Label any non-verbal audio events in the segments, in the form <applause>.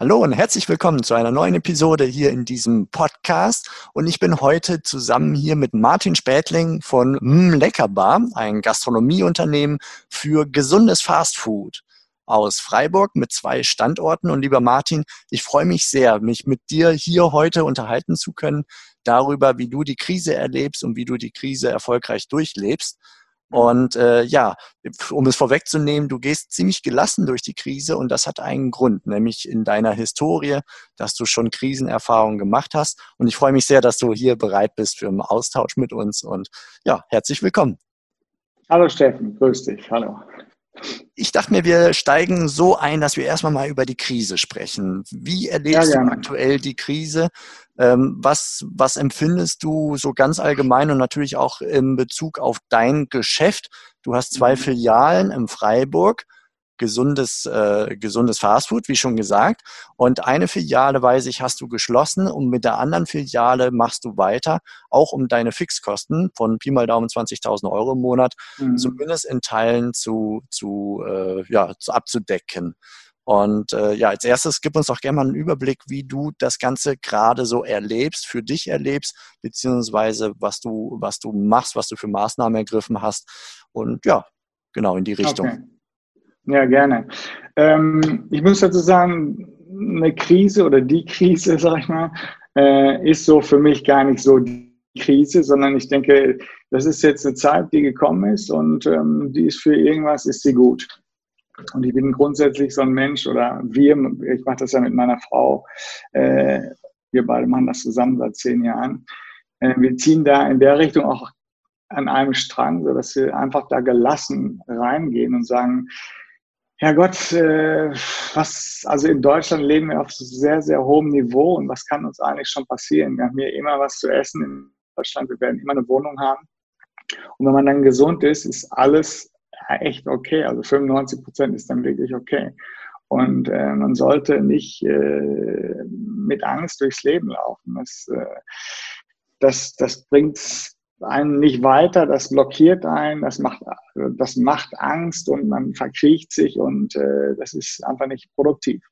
Hallo und herzlich willkommen zu einer neuen Episode hier in diesem Podcast. Und ich bin heute zusammen hier mit Martin Spätling von M Leckerbar, ein Gastronomieunternehmen für gesundes Fastfood aus Freiburg mit zwei Standorten. Und lieber Martin, ich freue mich sehr, mich mit dir hier heute unterhalten zu können darüber, wie du die Krise erlebst und wie du die Krise erfolgreich durchlebst. Und äh, ja, um es vorwegzunehmen, du gehst ziemlich gelassen durch die Krise und das hat einen Grund, nämlich in deiner Historie, dass du schon Krisenerfahrungen gemacht hast. Und ich freue mich sehr, dass du hier bereit bist für einen Austausch mit uns. Und ja, herzlich willkommen. Hallo Steffen, grüß dich. Hallo. Ich dachte mir, wir steigen so ein, dass wir erstmal mal über die Krise sprechen. Wie erlebst ja, du aktuell die Krise? Ähm, was, was empfindest du so ganz allgemein und natürlich auch in Bezug auf dein Geschäft? Du hast zwei mhm. Filialen in Freiburg gesundes, äh, gesundes Fastfood, wie schon gesagt. Und eine Filiale, weiß ich, hast du geschlossen und mit der anderen Filiale machst du weiter, auch um deine Fixkosten von Pi mal Daumen 20.000 Euro im Monat mhm. zumindest in Teilen zu, zu, äh, ja, zu abzudecken. Und äh, ja, als erstes gib uns doch gerne mal einen Überblick, wie du das Ganze gerade so erlebst, für dich erlebst, beziehungsweise was du, was du machst, was du für Maßnahmen ergriffen hast. Und ja, genau in die Richtung. Okay. Ja, gerne. Ähm, ich muss dazu sagen, eine Krise oder die Krise, <laughs> sag ich mal, äh, ist so für mich gar nicht so die Krise, sondern ich denke, das ist jetzt eine Zeit, die gekommen ist und ähm, die ist für irgendwas, ist sie gut. Und ich bin grundsätzlich so ein Mensch oder wir, ich mache das ja mit meiner Frau, äh, wir beide machen das zusammen seit zehn Jahren. Äh, wir ziehen da in der Richtung auch an einem Strang, sodass wir einfach da gelassen reingehen und sagen, ja Gott, äh, was, also in Deutschland leben wir auf sehr, sehr hohem Niveau und was kann uns eigentlich schon passieren? Wir haben hier immer was zu essen in Deutschland, wir werden immer eine Wohnung haben. Und wenn man dann gesund ist, ist alles echt okay. Also 95 Prozent ist dann wirklich okay. Und äh, man sollte nicht äh, mit Angst durchs Leben laufen. Das, äh, das, das bringt einen nicht weiter, das blockiert einen, das macht, das macht Angst und man verkriecht sich und äh, das ist einfach nicht produktiv.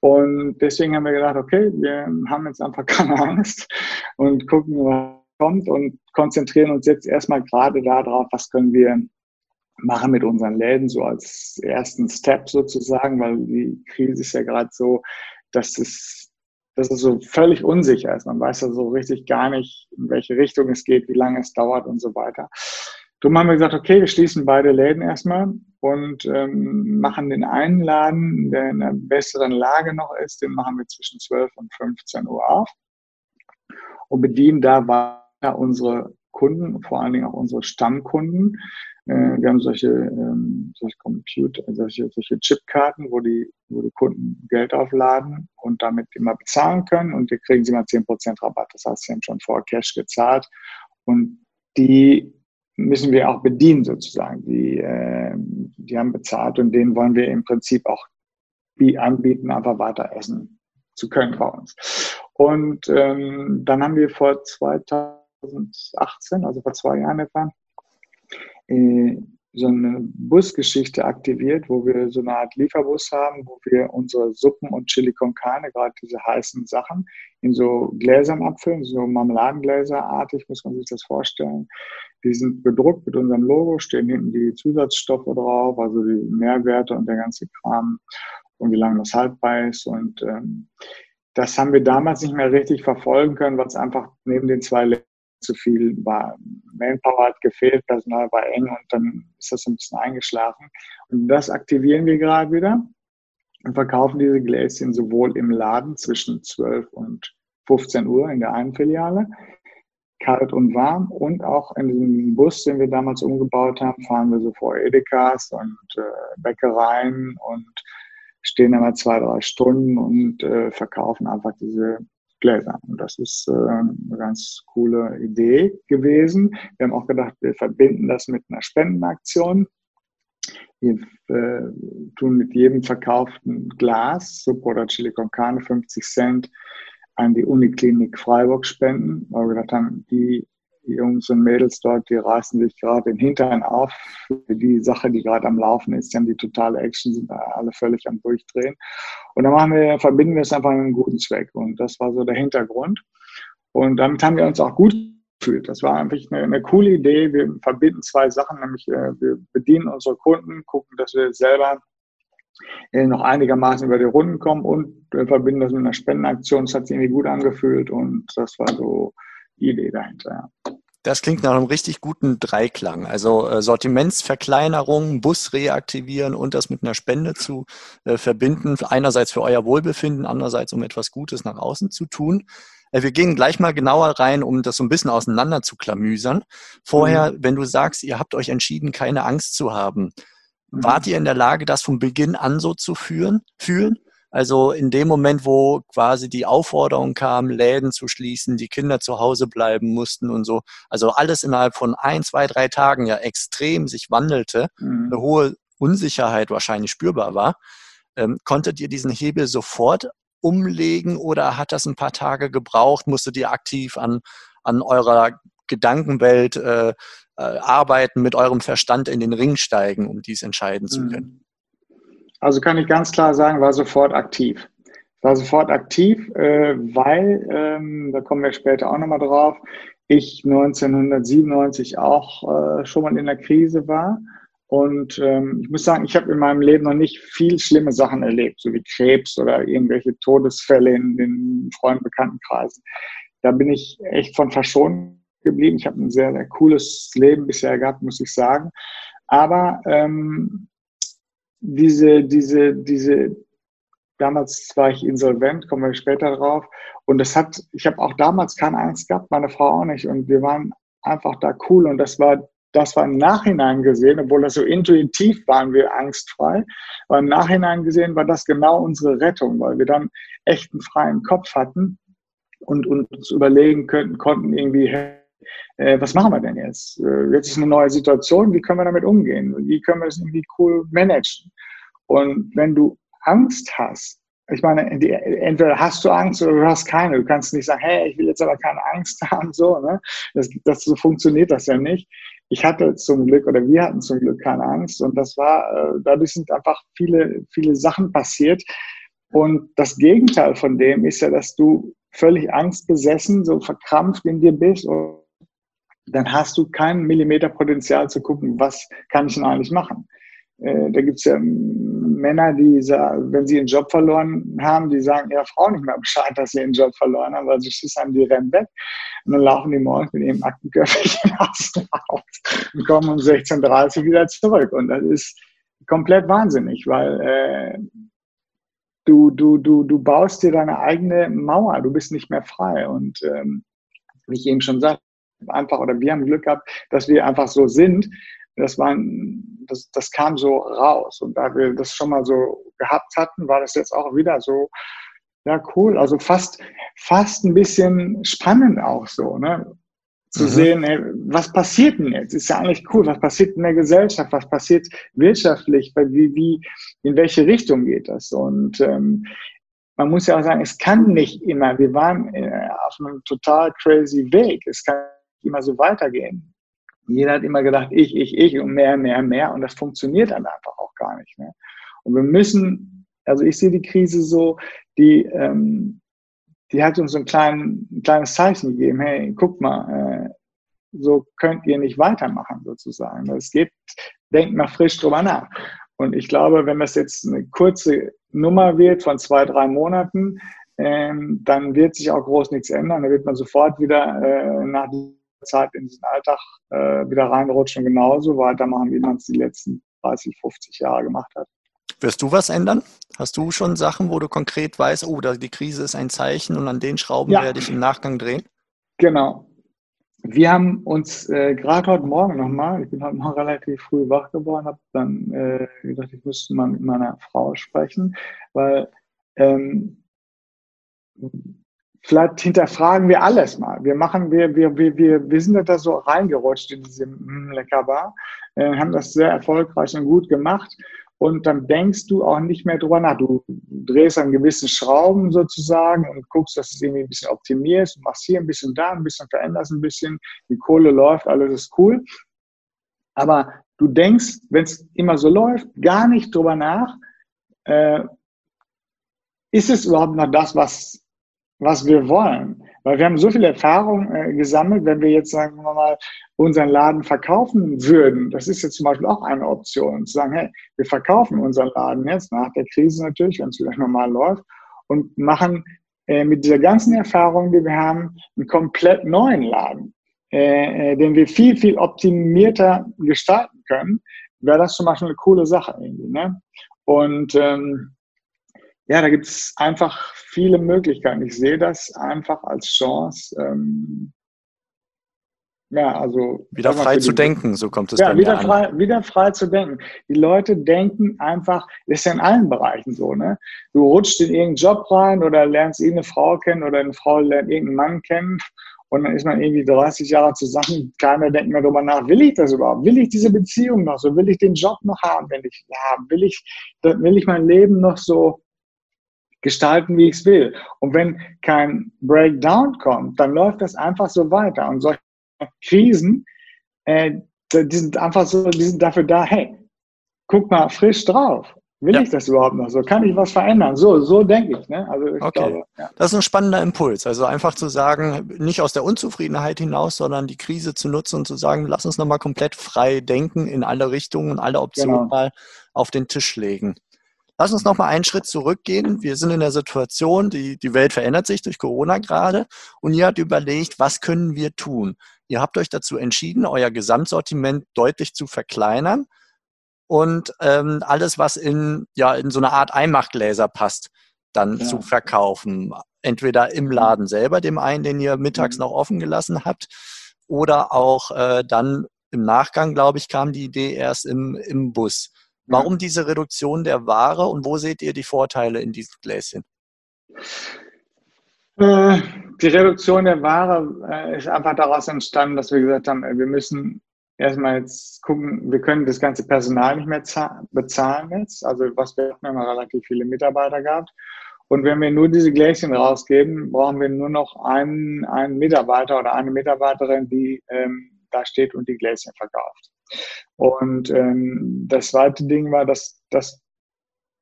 Und deswegen haben wir gedacht, okay, wir haben jetzt einfach <laughs> keine Angst und gucken, was kommt und konzentrieren uns jetzt erstmal gerade darauf, was können wir machen mit unseren Läden so als ersten Step sozusagen, weil die Krise ist ja gerade so, dass es dass es so völlig unsicher ist. Man weiß ja so richtig gar nicht, in welche Richtung es geht, wie lange es dauert und so weiter. Darum haben wir gesagt, okay, wir schließen beide Läden erstmal und ähm, machen den einen Laden, der in einer besseren Lage noch ist, den machen wir zwischen 12 und 15 Uhr auf und bedienen da weiter unsere Kunden, vor allen Dingen auch unsere Stammkunden. Äh, wir haben solche, ähm, solche Computer, solche, solche Chipkarten, wo die, wo die Kunden Geld aufladen und damit immer bezahlen können und die kriegen sie mal 10% Rabatt. Das heißt, sie haben schon vor Cash gezahlt und die müssen wir auch bedienen sozusagen. Die, äh, die haben bezahlt und denen wollen wir im Prinzip auch anbieten, einfach weiter essen zu können bei uns. Und ähm, dann haben wir vor 2018, also vor zwei Jahren etwa, so eine Busgeschichte aktiviert, wo wir so eine Art Lieferbus haben, wo wir unsere Suppen und Chili con Carne, gerade diese heißen Sachen, in so Gläsern abfüllen, so Marmeladengläserartig muss man sich das vorstellen. Die sind bedruckt mit unserem Logo, stehen hinten die Zusatzstoffe drauf, also die Nährwerte und der ganze Kram und wie lange das haltbar ist. Und ähm, das haben wir damals nicht mehr richtig verfolgen können, weil es einfach neben den zwei zu viel war. Manpower hat gefehlt, Personal war eng und dann ist das ein bisschen eingeschlafen. Und das aktivieren wir gerade wieder und verkaufen diese Gläschen sowohl im Laden zwischen 12 und 15 Uhr in der einen Filiale, kalt und warm und auch in diesem Bus, den wir damals umgebaut haben, fahren wir so vor Edekas und äh, Bäckereien und stehen immer zwei, drei Stunden und äh, verkaufen einfach diese Gläsern. Und das ist äh, eine ganz coole Idee gewesen. Wir haben auch gedacht, wir verbinden das mit einer Spendenaktion. Wir äh, tun mit jedem verkauften Glas, Suppe oder Chili con Carne, 50 Cent an die Uniklinik Freiburg spenden, weil wir gedacht haben, die Jungs und Mädels dort, die reißen sich gerade den Hintern auf für die Sache, die gerade am Laufen ist. Die haben die totale Action, sind alle völlig am Durchdrehen. Und dann machen wir, verbinden wir es einfach mit einem guten Zweck. Und das war so der Hintergrund. Und damit haben wir uns auch gut gefühlt. Das war eigentlich eine, eine coole Idee. Wir verbinden zwei Sachen, nämlich äh, wir bedienen unsere Kunden, gucken, dass wir selber äh, noch einigermaßen über die Runden kommen und wir verbinden das mit einer Spendenaktion. Das hat sich irgendwie gut angefühlt und das war so die Idee dahinter. Ja. Das klingt nach einem richtig guten Dreiklang. Also äh, Sortimentsverkleinerung, Bus reaktivieren und das mit einer Spende zu äh, verbinden. Einerseits für euer Wohlbefinden, andererseits um etwas Gutes nach außen zu tun. Äh, wir gehen gleich mal genauer rein, um das so ein bisschen auseinander zu klamüsern. Vorher, mhm. wenn du sagst, ihr habt euch entschieden, keine Angst zu haben, mhm. wart ihr in der Lage, das von Beginn an so zu führen, fühlen? Also in dem Moment, wo quasi die Aufforderung kam, Läden zu schließen, die Kinder zu Hause bleiben mussten und so, also alles innerhalb von ein, zwei, drei Tagen ja extrem sich wandelte, mhm. eine hohe Unsicherheit wahrscheinlich spürbar war, ähm, konntet ihr diesen Hebel sofort umlegen oder hat das ein paar Tage gebraucht? Musstet ihr aktiv an, an eurer Gedankenwelt äh, äh, arbeiten, mit eurem Verstand in den Ring steigen, um dies entscheiden zu mhm. können? Also kann ich ganz klar sagen, war sofort aktiv. War sofort aktiv, äh, weil, ähm, da kommen wir später auch nochmal drauf, ich 1997 auch äh, schon mal in der Krise war. Und ähm, ich muss sagen, ich habe in meinem Leben noch nicht viel schlimme Sachen erlebt, so wie Krebs oder irgendwelche Todesfälle in den Freunden, Bekanntenkreisen. Da bin ich echt von verschont geblieben. Ich habe ein sehr, sehr cooles Leben bisher gehabt, muss ich sagen. Aber ähm, diese, diese, diese, damals war ich insolvent, kommen wir später drauf. Und das hat, ich habe auch damals keine Angst gehabt, meine Frau auch nicht. Und wir waren einfach da cool. Und das war, das war im Nachhinein gesehen, obwohl das so intuitiv waren wir angstfrei. Aber im Nachhinein gesehen war das genau unsere Rettung, weil wir dann echt einen freien Kopf hatten und, uns überlegen könnten, konnten irgendwie, äh, was machen wir denn jetzt? Äh, jetzt ist eine neue Situation, wie können wir damit umgehen? Wie können wir das irgendwie cool managen? Und wenn du Angst hast, ich meine, entweder hast du Angst oder du hast keine. Du kannst nicht sagen, hey, ich will jetzt aber keine Angst <laughs> haben, so, ne? Das, das, so funktioniert das ja nicht. Ich hatte zum Glück oder wir hatten zum Glück keine Angst und das war, äh, dadurch sind einfach viele, viele Sachen passiert. Und das Gegenteil von dem ist ja, dass du völlig angstbesessen, so verkrampft in dir bist und dann hast du keinen Millimeter Potenzial zu gucken, was kann ich denn eigentlich machen. Äh, da gibt es ja Männer, die, wenn sie ihren Job verloren haben, die sagen ihrer Frau nicht mehr Bescheid, dass sie ihren Job verloren haben, weil sie Schiss haben, die rennen weg. Und dann laufen die morgens mit ihrem Aktenköfferchen <laughs> aus dem Haus und kommen um 16.30 Uhr wieder zurück. Und das ist komplett wahnsinnig, weil äh, du, du, du, du baust dir deine eigene Mauer, du bist nicht mehr frei. Und ähm, wie ich eben schon sagte, einfach, oder wir haben Glück gehabt, dass wir einfach so sind. Das, war, das, das kam so raus. Und da wir das schon mal so gehabt hatten, war das jetzt auch wieder so, ja, cool. Also fast, fast ein bisschen spannend auch so, ne? Zu mhm. sehen, ey, was passiert denn jetzt? Ist ja eigentlich cool. Was passiert in der Gesellschaft? Was passiert wirtschaftlich? Wie, wie, in welche Richtung geht das? Und ähm, man muss ja auch sagen, es kann nicht immer, wir waren äh, auf einem total crazy Weg. Es kann immer so weitergehen. Jeder hat immer gedacht, ich, ich, ich und mehr, mehr, mehr. Und das funktioniert dann einfach auch gar nicht mehr. Und wir müssen, also ich sehe die Krise so, die, ähm, die hat uns so ein, klein, ein kleines Zeichen gegeben. Hey, guck mal, äh, so könnt ihr nicht weitermachen sozusagen. Es geht, denkt mal frisch drüber nach. Und ich glaube, wenn das jetzt eine kurze Nummer wird von zwei, drei Monaten, ähm, dann wird sich auch groß nichts ändern. Da wird man sofort wieder äh, nach Zeit in diesen Alltag äh, wieder reinrutschen, genauso weitermachen, wie man es die letzten 30, 50 Jahre gemacht hat. Wirst du was ändern? Hast du schon Sachen, wo du konkret weißt, oh, die Krise ist ein Zeichen und an den Schrauben ja. werde ich im Nachgang drehen? Genau. Wir haben uns äh, gerade heute Morgen nochmal, ich bin heute Morgen <laughs> relativ früh wach geworden, habe dann äh, gedacht, ich müsste mal mit meiner Frau sprechen, weil ähm, vielleicht hinterfragen wir alles mal. Wir machen, wir, wir, wir, wir, wir sind da so reingerutscht in diese mm, Leckerbar, äh, haben das sehr erfolgreich und gut gemacht. Und dann denkst du auch nicht mehr drüber nach. Du drehst an gewissen Schrauben sozusagen und guckst, dass es irgendwie ein bisschen optimierst, machst hier ein bisschen da, ein bisschen veränderst ein bisschen. Die Kohle läuft, alles ist cool. Aber du denkst, wenn es immer so läuft, gar nicht drüber nach, äh, ist es überhaupt noch das, was was wir wollen. Weil wir haben so viel Erfahrung äh, gesammelt, wenn wir jetzt, sagen wir mal, unseren Laden verkaufen würden. Das ist jetzt zum Beispiel auch eine Option, zu sagen, hey, wir verkaufen unseren Laden jetzt nach der Krise natürlich, wenn es wieder normal läuft, und machen äh, mit dieser ganzen Erfahrung, die wir haben, einen komplett neuen Laden, äh, äh den wir viel, viel optimierter gestalten können, wäre das zum Beispiel eine coole Sache irgendwie. Ne? Und ähm, ja, da gibt es einfach viele Möglichkeiten. Ich sehe das einfach als Chance. Ähm, ja, also. Wieder frei zu denken, so kommt es ja, wieder an. frei, wieder frei zu denken. Die Leute denken einfach, das ist ja in allen Bereichen so, ne? Du rutschst in irgendeinen Job rein oder lernst irgendeine Frau kennen oder eine Frau lernt irgendeinen Mann kennen und dann ist man irgendwie 30 Jahre zusammen, keiner denkt mehr darüber nach, will ich das überhaupt? Will ich diese Beziehung noch so? Will ich den Job noch haben, wenn ich haben? Will ich, will ich mein Leben noch so gestalten, wie ich es will. Und wenn kein Breakdown kommt, dann läuft das einfach so weiter. Und solche Krisen, äh, die sind einfach so, die sind dafür da, hey, guck mal frisch drauf. Will ja. ich das überhaupt noch so? Kann ich was verändern? So, so denke ich. Ne? Also ich okay. glaube, ja. Das ist ein spannender Impuls. Also einfach zu sagen, nicht aus der Unzufriedenheit hinaus, sondern die Krise zu nutzen und zu sagen, lass uns nochmal komplett frei denken in alle Richtungen und alle Optionen genau. mal auf den Tisch legen. Lass uns noch mal einen Schritt zurückgehen. Wir sind in der Situation, die, die Welt verändert sich durch Corona gerade und ihr habt überlegt, was können wir tun? Ihr habt euch dazu entschieden, euer Gesamtsortiment deutlich zu verkleinern und ähm, alles, was in, ja, in so eine Art Einmachgläser passt, dann ja. zu verkaufen. Entweder im Laden selber, dem einen, den ihr mittags mhm. noch offen gelassen habt, oder auch äh, dann im Nachgang, glaube ich, kam die Idee erst im, im Bus. Warum diese Reduktion der Ware und wo seht ihr die Vorteile in diesem Gläschen? Äh, die Reduktion der Ware äh, ist einfach daraus entstanden, dass wir gesagt haben, wir müssen erstmal jetzt gucken, wir können das ganze Personal nicht mehr bezahlen jetzt. Also was wir haben immer relativ viele Mitarbeiter gehabt. Und wenn wir nur diese Gläschen rausgeben, brauchen wir nur noch einen, einen Mitarbeiter oder eine Mitarbeiterin, die ähm, da steht und die Gläschen verkauft. Und ähm, das zweite Ding war, dass, dass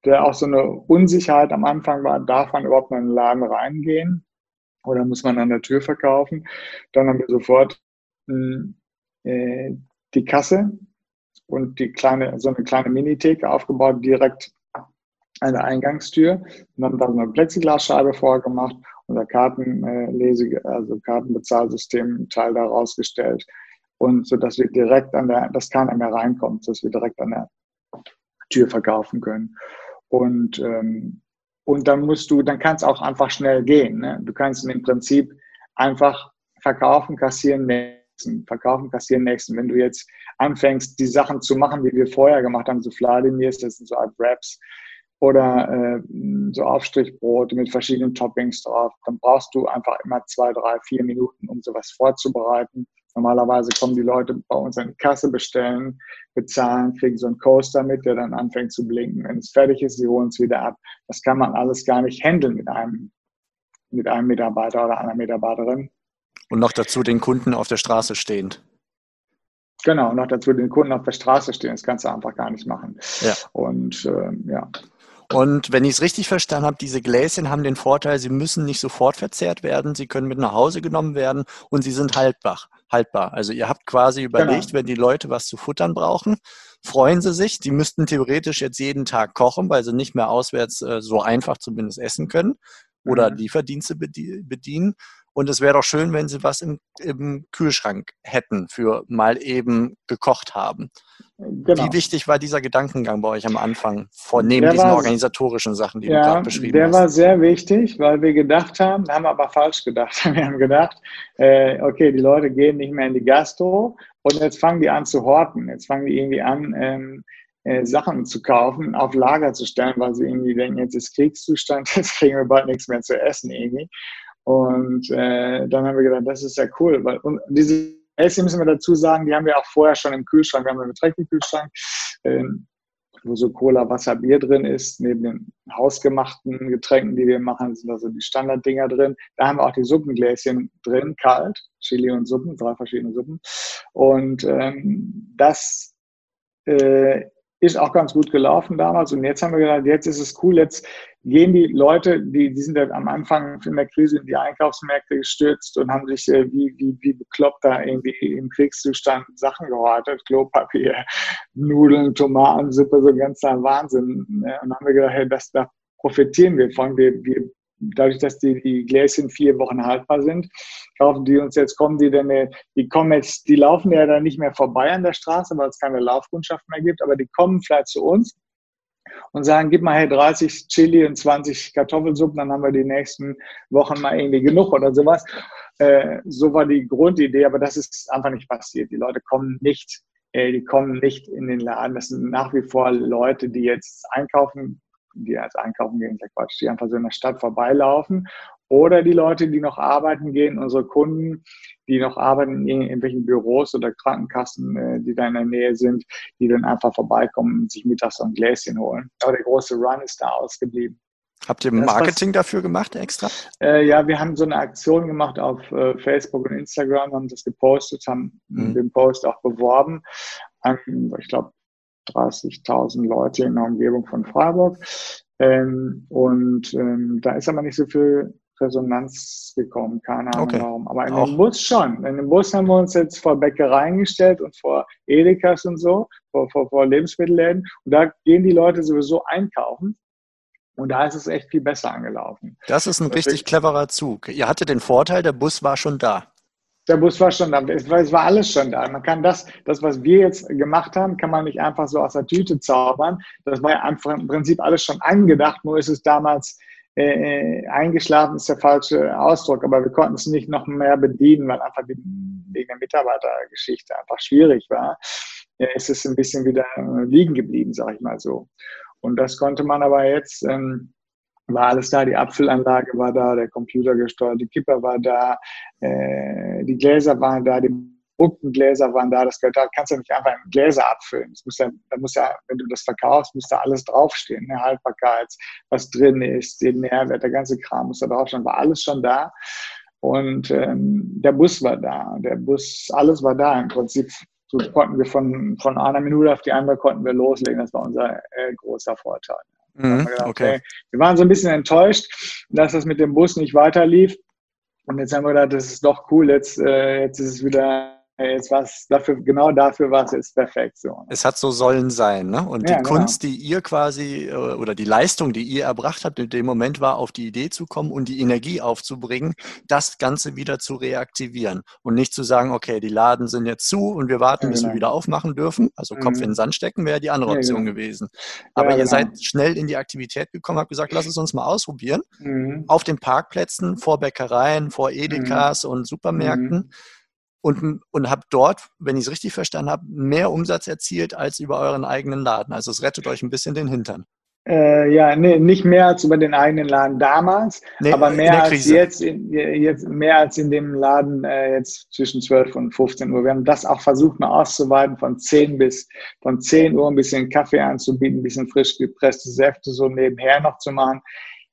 der auch so eine Unsicherheit am Anfang war, darf man überhaupt mal in den Laden reingehen? Oder muss man an der Tür verkaufen? Dann haben wir sofort äh, die Kasse und die kleine, so eine kleine Minitheke aufgebaut, direkt an der Eingangstür. Und haben da so eine Plexiglasscheibe vorgemacht, unser Kartenlese, also Kartenbezahlsystem Teil da rausgestellt und so dass wir direkt an der, dass keiner mehr reinkommt, dass wir direkt an der Tür verkaufen können. Und, ähm, und dann musst du, dann kann auch einfach schnell gehen. Ne? Du kannst im Prinzip einfach verkaufen, kassieren, nächsten, verkaufen, kassieren, nächsten. Wenn du jetzt anfängst, die Sachen zu machen, wie wir vorher gemacht haben, so Vladimirs, das sind so Art Wraps, oder äh, so Aufstrichbrot mit verschiedenen Toppings drauf, dann brauchst du einfach immer zwei, drei, vier Minuten, um sowas vorzubereiten. Normalerweise kommen die Leute bei uns an die Kasse, bestellen, bezahlen, kriegen so einen Coaster mit, der dann anfängt zu blinken. Wenn es fertig ist, sie holen es wieder ab. Das kann man alles gar nicht handeln mit einem, mit einem Mitarbeiter oder einer Mitarbeiterin. Und noch dazu den Kunden auf der Straße stehend. Genau, noch dazu den Kunden auf der Straße stehen. Das kannst du einfach gar nicht machen. Ja. Und äh, ja. Und wenn ich es richtig verstanden habe, diese Gläschen haben den Vorteil, sie müssen nicht sofort verzehrt werden, sie können mit nach Hause genommen werden und sie sind haltbar. Haltbar. Also ihr habt quasi überlegt, genau. wenn die Leute was zu futtern brauchen, freuen sie sich. Die müssten theoretisch jetzt jeden Tag kochen, weil sie nicht mehr auswärts äh, so einfach zumindest essen können oder mhm. Lieferdienste bedienen. Und es wäre doch schön, wenn sie was im, im, Kühlschrank hätten für mal eben gekocht haben. Genau. Wie wichtig war dieser Gedankengang bei euch am Anfang, vor neben der diesen war, organisatorischen Sachen, die ja, du gerade beschrieben der hast? Der war sehr wichtig, weil wir gedacht haben, haben aber falsch gedacht. <laughs> Wir haben gedacht, äh, okay, die Leute gehen nicht mehr in die Gastro und jetzt fangen die an zu horten. Jetzt fangen die irgendwie an, ähm, äh, Sachen zu kaufen, auf Lager zu stellen, weil sie irgendwie denken, jetzt ist Kriegszustand, <laughs> jetzt kriegen wir bald nichts mehr zu essen irgendwie. Und äh, dann haben wir gedacht, das ist ja cool. Weil, und diese Gläschen müssen wir dazu sagen, die haben wir auch vorher schon im Kühlschrank. Wir haben einen Getränkekühlschrank. Ähm, wo so Cola, Wasser, Bier drin ist. Neben den hausgemachten Getränken, die wir machen, sind da so die Standarddinger drin. Da haben wir auch die Suppengläschen drin, kalt, Chili und Suppen, drei verschiedene Suppen. Und ähm, das äh, ist auch ganz gut gelaufen damals. Und jetzt haben wir gedacht, jetzt ist es cool, jetzt gehen die Leute, die, die sind ja am Anfang in der Krise in die Einkaufsmärkte gestürzt und haben sich äh, wie, wie, wie bekloppt da irgendwie im Kriegszustand Sachen gehortet, Klopapier, <laughs> Nudeln, Tomatensuppe, so ganz ein Wahnsinn. Ne? Und dann haben wir gedacht, hey, das, da profitieren wir von. Wir, wir dadurch, dass die, die Gläschen vier Wochen haltbar sind, kaufen die uns jetzt, kommen die denn, äh, die kommen jetzt, die laufen ja dann nicht mehr vorbei an der Straße, weil es keine Laufkundschaft mehr gibt, aber die kommen vielleicht zu uns und sagen, gib mal hey 30 Chili und 20 Kartoffelsuppen, dann haben wir die nächsten Wochen mal irgendwie genug oder sowas. Äh, so war die Grundidee, aber das ist einfach nicht passiert. Die Leute kommen nicht, äh, die kommen nicht in den Laden. Das sind nach wie vor Leute, die jetzt einkaufen die als einkaufen gehen, der Quatsch, die einfach so in der Stadt vorbeilaufen. Oder die Leute, die noch arbeiten gehen, unsere Kunden, die noch arbeiten in irgendwelchen Büros oder Krankenkassen, äh, die da in der Nähe sind, die dann einfach vorbeikommen und sich mittags so ein Gläschen holen. Aber der große Run ist da ausgeblieben. Habt ihr Marketing dafür gemacht extra? Äh, ja, wir haben so eine Aktion gemacht auf äh, Facebook und Instagram, haben das gepostet, haben mhm. den Post auch beworben. ich glaube, 30.000 Leute in der Umgebung von Freiburg. Ähm, und ähm, da ist aber nicht so viel Resonanz gekommen, keine Ahnung okay. warum. Aber in Auch. dem Bus schon. In dem Bus haben wir uns jetzt vor Bäckereien gestellt und vor Edekas und so, vor, vor, vor Lebensmittelläden. Und da gehen die Leute sowieso einkaufen. Und da ist es echt viel besser angelaufen. Das ist ein richtig cleverer Zug. Ihr hattet den Vorteil, der Bus war schon da. Der Bus war schon da. Es war, es war, alles schon da. Man kann das, das, was wir jetzt gemacht haben, kann man nicht einfach so aus der Tüte zaubern. Das war ja einfach im Prinzip alles schon angedacht, nur ist es damals äh, eingeschlafen, ist der falsche Ausdruck, aber wir konnten es nicht noch mehr bedienen, weil einfach die, wegen der Mitarbeitergeschichte einfach schwierig war. Ja, es ist ein bisschen wieder liegen geblieben, sage ich mal so. Und das konnte man aber jetzt ähm, war alles da, die Abfüllanlage war da, der Computer gesteuert, die Kipper war da, äh, die Gläser waren da, die Gläser waren da, das da kannst du nicht einfach in Gläser abfüllen. Das muss ja, da muss ja, wenn du das verkaufst, muss da alles draufstehen, ne? Haltbarkeit, was drin ist, den Nährwert, der ganze Kram muss da draufstehen, war alles schon da. Und ähm, der Bus war da, der Bus, alles war da im Prinzip. So konnten wir von, von einer Minute auf die andere konnten wir loslegen. Das war unser äh, großer Vorteil. Mhm, wir gedacht, okay. okay. Wir waren so ein bisschen enttäuscht, dass das mit dem Bus nicht weiter lief. Und jetzt haben wir gedacht, das ist doch cool, jetzt, äh, jetzt ist es wieder jetzt war es dafür, genau dafür war es jetzt perfekt so. Es hat so sollen sein, ne? Und ja, die genau. Kunst, die ihr quasi äh, oder die Leistung, die ihr erbracht habt, in dem Moment war, auf die Idee zu kommen und die Energie aufzubringen, das Ganze wieder zu reaktivieren und nicht zu sagen, okay, die Laden sind jetzt zu und wir warten, ja, bis genau. wir wieder aufmachen dürfen. Also Kopf mhm. in den Sand stecken wäre die andere Option genau. gewesen. Aber ihr genau. seid schnell in die Aktivität gekommen, habt gesagt, lass es uns mal ausprobieren. Mhm. Auf den Parkplätzen, vor Bäckereien, vor Edekas mhm. und Supermärkten mhm und, und habt dort, wenn ich es richtig verstanden habe, mehr Umsatz erzielt als über euren eigenen Laden. Also es rettet euch ein bisschen den Hintern. Äh, ja, nee, nicht mehr als über den eigenen Laden damals, nee, aber mehr als jetzt, in, jetzt, mehr als in dem Laden äh, jetzt zwischen 12 und 15 Uhr. Wir haben das auch versucht, mal auszuweiten von 10 bis, von 10 Uhr ein bisschen Kaffee anzubieten, ein bisschen frisch gepresste Säfte so nebenher noch zu machen.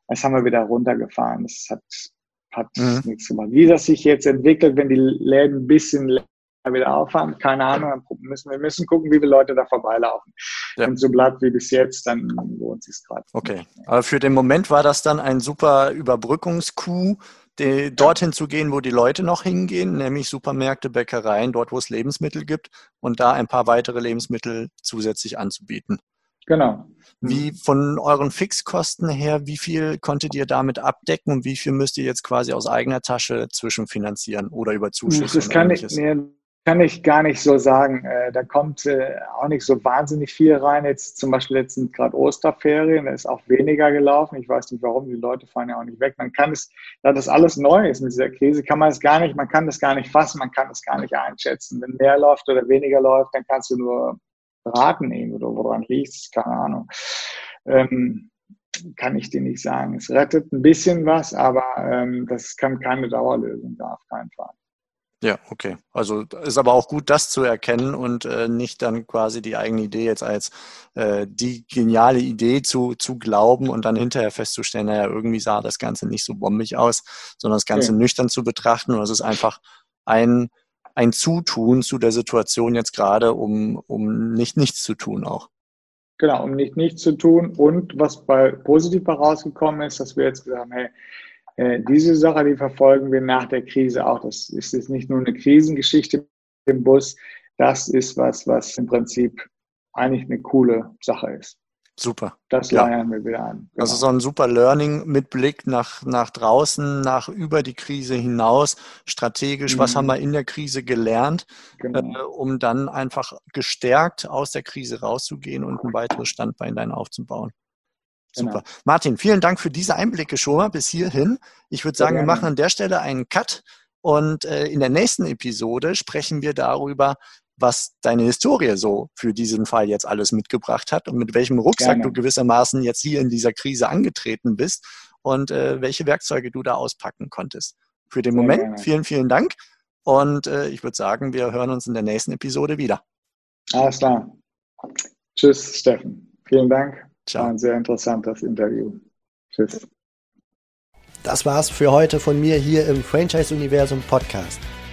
Das haben wir wieder runtergefahren. Das hat hat mhm. nichts gemacht. Wie das sich jetzt entwickelt, wenn die Läden ein bisschen wieder aufhaben, keine Ahnung, müssen, wir müssen gucken, wie viele Leute da vorbeilaufen. Ja. Wenn so bleibt wie bis jetzt, dann lohnt es sich gerade. Okay, aber für den Moment war das dann ein super Überbrückungskuh, dorthin zu gehen, wo die Leute noch hingehen, nämlich Supermärkte, Bäckereien, dort, wo es Lebensmittel gibt und da ein paar weitere Lebensmittel zusätzlich anzubieten. Genau. Wie von euren Fixkosten her, wie viel konntet ihr damit abdecken und wie viel müsst ihr jetzt quasi aus eigener Tasche zwischenfinanzieren oder über Zuschüsse? Das kann ich, nee, kann ich gar nicht so sagen. Äh, da kommt äh, auch nicht so wahnsinnig viel rein. Jetzt zum Beispiel jetzt sind gerade Osterferien, da ist auch weniger gelaufen. Ich weiß nicht warum, die Leute fahren ja auch nicht weg. Man kann es, da das alles neu ist mit dieser Krise, kann man es gar nicht, man kann das gar nicht fassen, man kann es gar nicht einschätzen. Wenn mehr läuft oder weniger läuft, dann kannst du nur raten eben oder woran liegt es, keine Ahnung. Ähm, kann ich dir nicht sagen. Es rettet ein bisschen was, aber ähm, das kann keine Dauerlösung da auf keinen Fall. Ja, okay. Also ist aber auch gut, das zu erkennen und äh, nicht dann quasi die eigene Idee jetzt als äh, die geniale Idee zu, zu glauben und dann hinterher festzustellen, naja, irgendwie sah das Ganze nicht so bombig aus, sondern das Ganze ja. nüchtern zu betrachten und es ist einfach ein, ein Zutun zu der Situation jetzt gerade, um, um nicht nichts zu tun auch. Genau, um nicht nichts zu tun. Und was bei positiv herausgekommen ist, dass wir jetzt gesagt haben, hey, äh, diese Sache, die verfolgen wir nach der Krise auch. Das ist jetzt nicht nur eine Krisengeschichte im Bus. Das ist was, was im Prinzip eigentlich eine coole Sache ist. Super. Das ja. lernen wir wieder an. Genau. Also so ein super Learning mit Blick nach, nach draußen, nach über die Krise hinaus, strategisch, mhm. was haben wir in der Krise gelernt, genau. äh, um dann einfach gestärkt aus der Krise rauszugehen und ein weiteres Standbein dann aufzubauen. Super. Genau. Martin, vielen Dank für diese Einblicke schon mal bis hierhin. Ich würde sagen, wir machen an der Stelle einen Cut und äh, in der nächsten Episode sprechen wir darüber, was deine Historie so für diesen Fall jetzt alles mitgebracht hat und mit welchem Rucksack Gerne. du gewissermaßen jetzt hier in dieser Krise angetreten bist und äh, welche Werkzeuge du da auspacken konntest. Für den Sehr Moment gerne. vielen, vielen Dank und äh, ich würde sagen, wir hören uns in der nächsten Episode wieder. Alles klar. Tschüss, Steffen. Vielen Dank. Ciao. War ein sehr interessantes Interview. Tschüss. Das war's für heute von mir hier im Franchise-Universum Podcast.